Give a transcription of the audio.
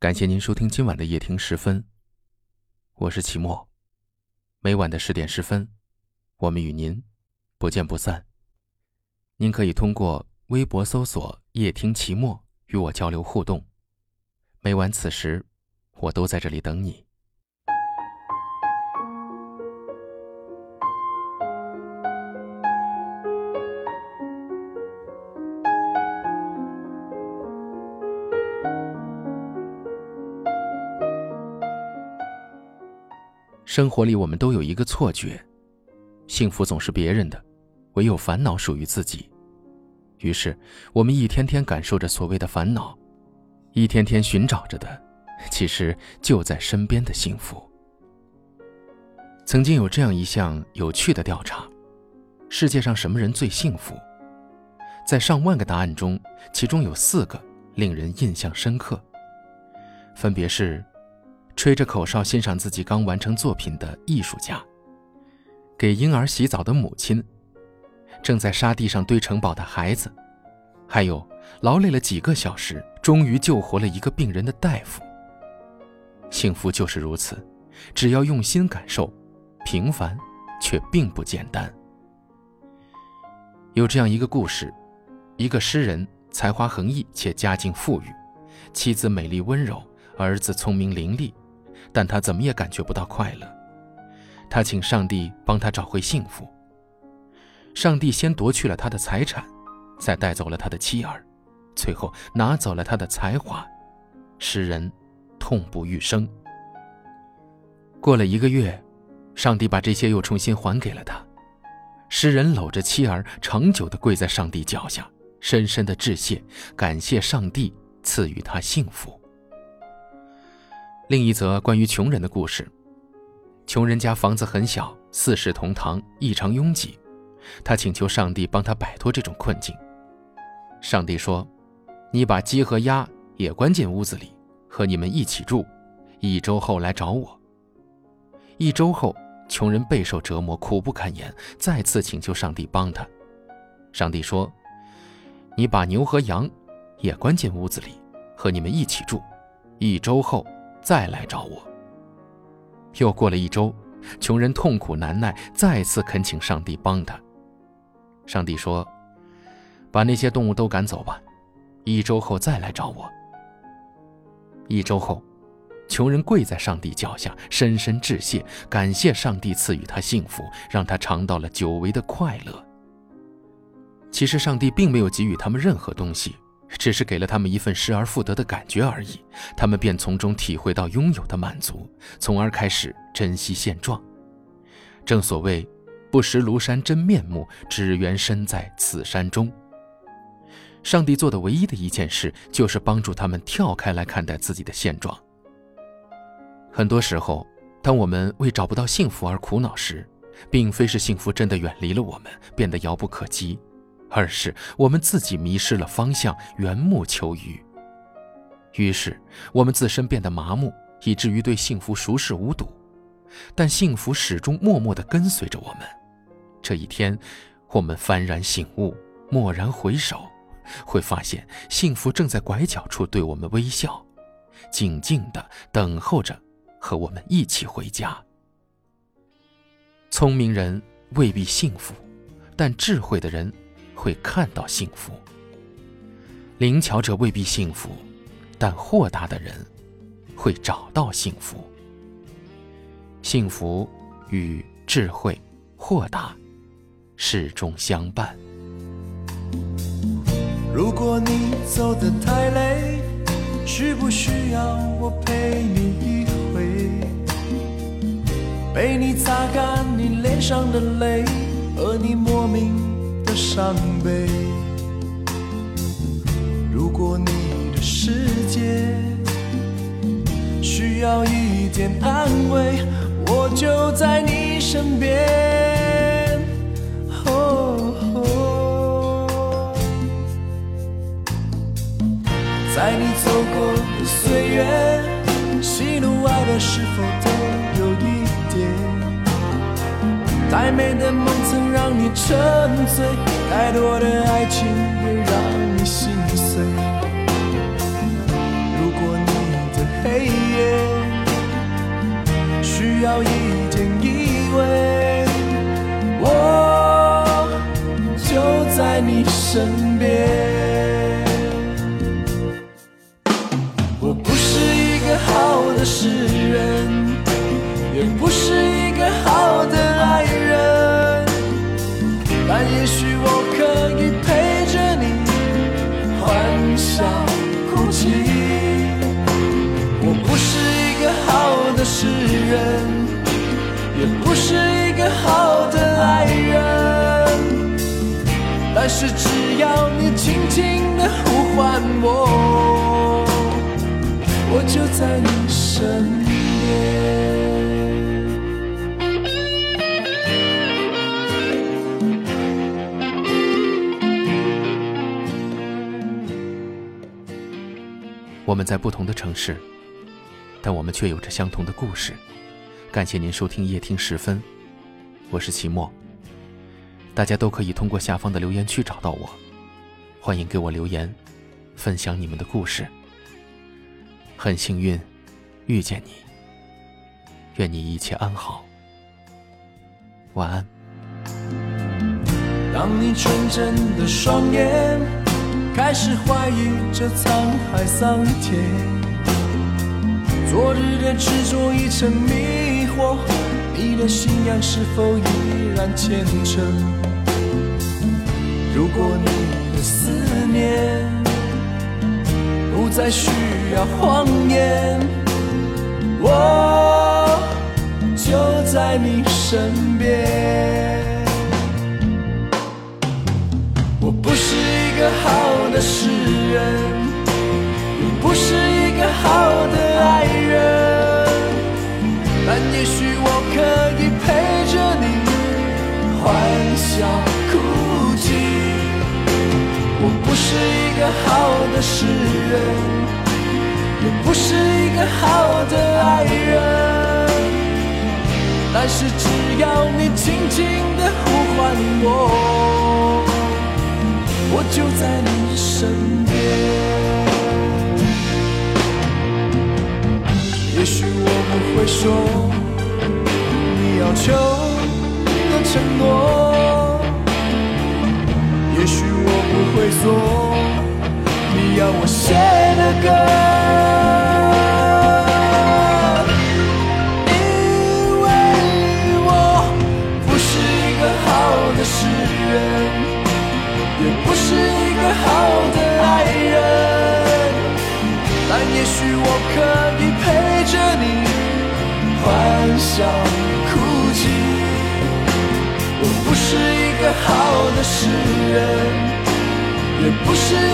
感谢您收听今晚的夜听十分，我是齐墨。每晚的十点十分，我们与您不见不散。您可以通过微博搜索“夜听齐墨”与我交流互动。每晚此时，我都在这里等你。生活里，我们都有一个错觉：幸福总是别人的，唯有烦恼属于自己。于是，我们一天天感受着所谓的烦恼，一天天寻找着的，其实就在身边的幸福。曾经有这样一项有趣的调查：世界上什么人最幸福？在上万个答案中，其中有四个令人印象深刻，分别是。吹着口哨欣赏自己刚完成作品的艺术家，给婴儿洗澡的母亲，正在沙地上堆城堡的孩子，还有劳累了几个小时终于救活了一个病人的大夫。幸福就是如此，只要用心感受，平凡却并不简单。有这样一个故事：一个诗人才华横溢且家境富裕，妻子美丽温柔，儿子聪明伶俐。但他怎么也感觉不到快乐。他请上帝帮他找回幸福。上帝先夺去了他的财产，再带走了他的妻儿，最后拿走了他的才华，诗人痛不欲生。过了一个月，上帝把这些又重新还给了他。诗人搂着妻儿，长久地跪在上帝脚下，深深地致谢，感谢上帝赐予他幸福。另一则关于穷人的故事：穷人家房子很小，四世同堂，异常拥挤。他请求上帝帮他摆脱这种困境。上帝说：“你把鸡和鸭也关进屋子里，和你们一起住，一周后来找我。”一周后，穷人备受折磨，苦不堪言，再次请求上帝帮他。上帝说：“你把牛和羊也关进屋子里，和你们一起住，一周后。”再来找我。又过了一周，穷人痛苦难耐，再次恳请上帝帮他。上帝说：“把那些动物都赶走吧，一周后再来找我。”一周后，穷人跪在上帝脚下，深深致谢，感谢上帝赐予他幸福，让他尝到了久违的快乐。其实，上帝并没有给予他们任何东西。只是给了他们一份失而复得的感觉而已，他们便从中体会到拥有的满足，从而开始珍惜现状。正所谓“不识庐山真面目，只缘身在此山中”。上帝做的唯一的一件事，就是帮助他们跳开来看待自己的现状。很多时候，当我们为找不到幸福而苦恼时，并非是幸福真的远离了我们，变得遥不可及。而是我们自己迷失了方向，缘木求鱼。于是我们自身变得麻木，以至于对幸福熟视无睹。但幸福始终默默地跟随着我们。这一天，我们幡然醒悟，蓦然回首，会发现幸福正在拐角处对我们微笑，静静地等候着和我们一起回家。聪明人未必幸福，但智慧的人。会看到幸福。灵巧者未必幸福，但豁达的人会找到幸福。幸福与智慧、豁达始终相伴。如果你走得太累，需不需要我陪你一回？陪你擦干你脸上的泪，和你莫名。伤悲。如果你的世界需要一点安慰，我就在你身边。在你走过的岁月，喜怒哀乐是否都有一点？太美的梦让你沉醉再多的爱情也让你心碎。如果你的黑夜需要一点依偎我就在你身边。是只要你轻轻的呼唤我，我就在你身边。我们在不同的城市，但我们却有着相同的故事。感谢您收听夜听时分，我是齐墨。大家都可以通过下方的留言区找到我，欢迎给我留言，分享你们的故事。很幸运遇见你，愿你一切安好，晚安。当你纯真的双眼开始怀疑这沧海桑田，昨日的执着已成迷惑，你的信仰是否依然虔诚？如果你的思念不再需要谎言，我就在你身边。我不是一个好的诗人，也不是一个好的爱人，但也许我可以陪笑哭泣。我不是一个好的诗人，也不是一个好的爱人，但是只要你轻轻的呼唤我。我就在你身边。也许我不会说你要求的承诺，会做你要我写的歌，因为我不是一个好的诗人。也不是一个好的爱人，但也许我可以陪着你欢笑哭泣。我不是一个好的诗人，不是